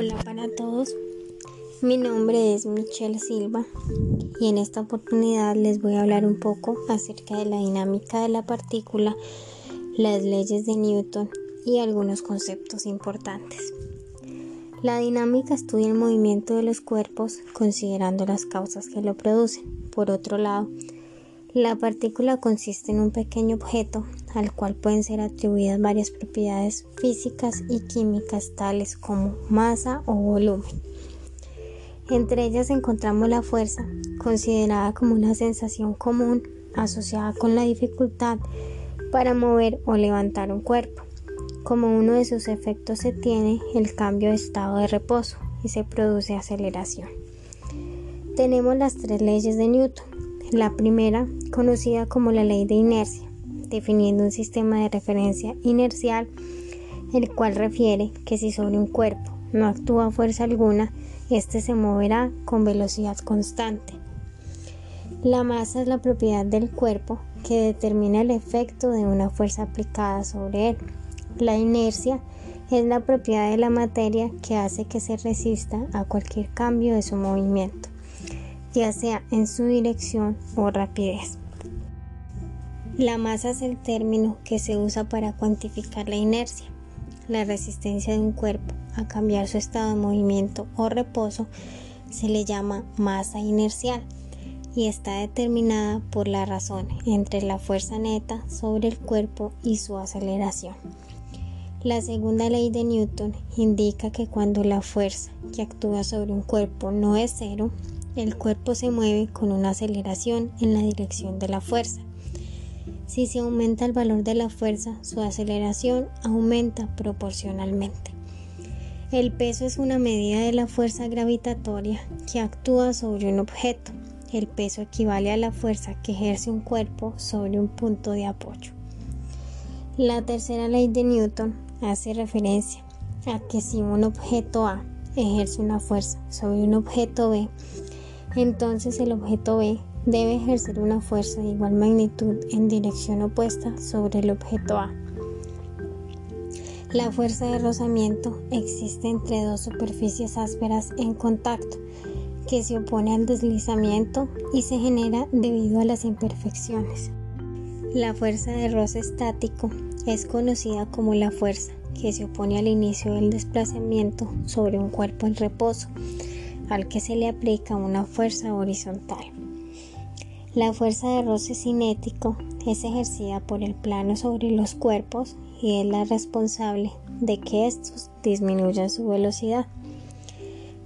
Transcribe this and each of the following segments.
Hola para todos, mi nombre es Michelle Silva y en esta oportunidad les voy a hablar un poco acerca de la dinámica de la partícula, las leyes de Newton y algunos conceptos importantes. La dinámica estudia el movimiento de los cuerpos considerando las causas que lo producen. Por otro lado, la partícula consiste en un pequeño objeto al cual pueden ser atribuidas varias propiedades físicas y químicas tales como masa o volumen. Entre ellas encontramos la fuerza, considerada como una sensación común asociada con la dificultad para mover o levantar un cuerpo. Como uno de sus efectos se tiene el cambio de estado de reposo y se produce aceleración. Tenemos las tres leyes de Newton. La primera, conocida como la ley de inercia, definiendo un sistema de referencia inercial, el cual refiere que si sobre un cuerpo no actúa fuerza alguna, éste se moverá con velocidad constante. La masa es la propiedad del cuerpo que determina el efecto de una fuerza aplicada sobre él. La inercia es la propiedad de la materia que hace que se resista a cualquier cambio de su movimiento, ya sea en su dirección o rapidez. La masa es el término que se usa para cuantificar la inercia. La resistencia de un cuerpo a cambiar su estado de movimiento o reposo se le llama masa inercial y está determinada por la razón entre la fuerza neta sobre el cuerpo y su aceleración. La segunda ley de Newton indica que cuando la fuerza que actúa sobre un cuerpo no es cero, el cuerpo se mueve con una aceleración en la dirección de la fuerza. Si se aumenta el valor de la fuerza, su aceleración aumenta proporcionalmente. El peso es una medida de la fuerza gravitatoria que actúa sobre un objeto. El peso equivale a la fuerza que ejerce un cuerpo sobre un punto de apoyo. La tercera ley de Newton hace referencia a que si un objeto A ejerce una fuerza sobre un objeto B, entonces el objeto B debe ejercer una fuerza de igual magnitud en dirección opuesta sobre el objeto A. La fuerza de rozamiento existe entre dos superficies ásperas en contacto que se opone al deslizamiento y se genera debido a las imperfecciones. La fuerza de roce estático es conocida como la fuerza que se opone al inicio del desplazamiento sobre un cuerpo en reposo, al que se le aplica una fuerza horizontal. La fuerza de roce cinético es ejercida por el plano sobre los cuerpos y es la responsable de que estos disminuyan su velocidad.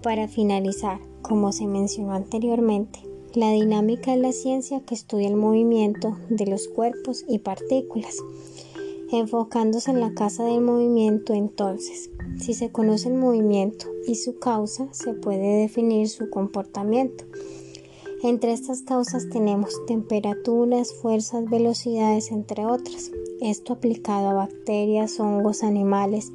Para finalizar, como se mencionó anteriormente, la dinámica es la ciencia que estudia el movimiento de los cuerpos y partículas. Enfocándose en la casa del movimiento, entonces, si se conoce el movimiento y su causa, se puede definir su comportamiento. Entre estas causas tenemos temperaturas, fuerzas, velocidades, entre otras. Esto aplicado a bacterias, hongos, animales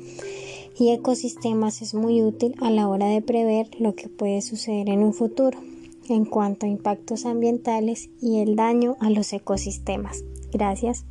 y ecosistemas es muy útil a la hora de prever lo que puede suceder en un futuro en cuanto a impactos ambientales y el daño a los ecosistemas. Gracias.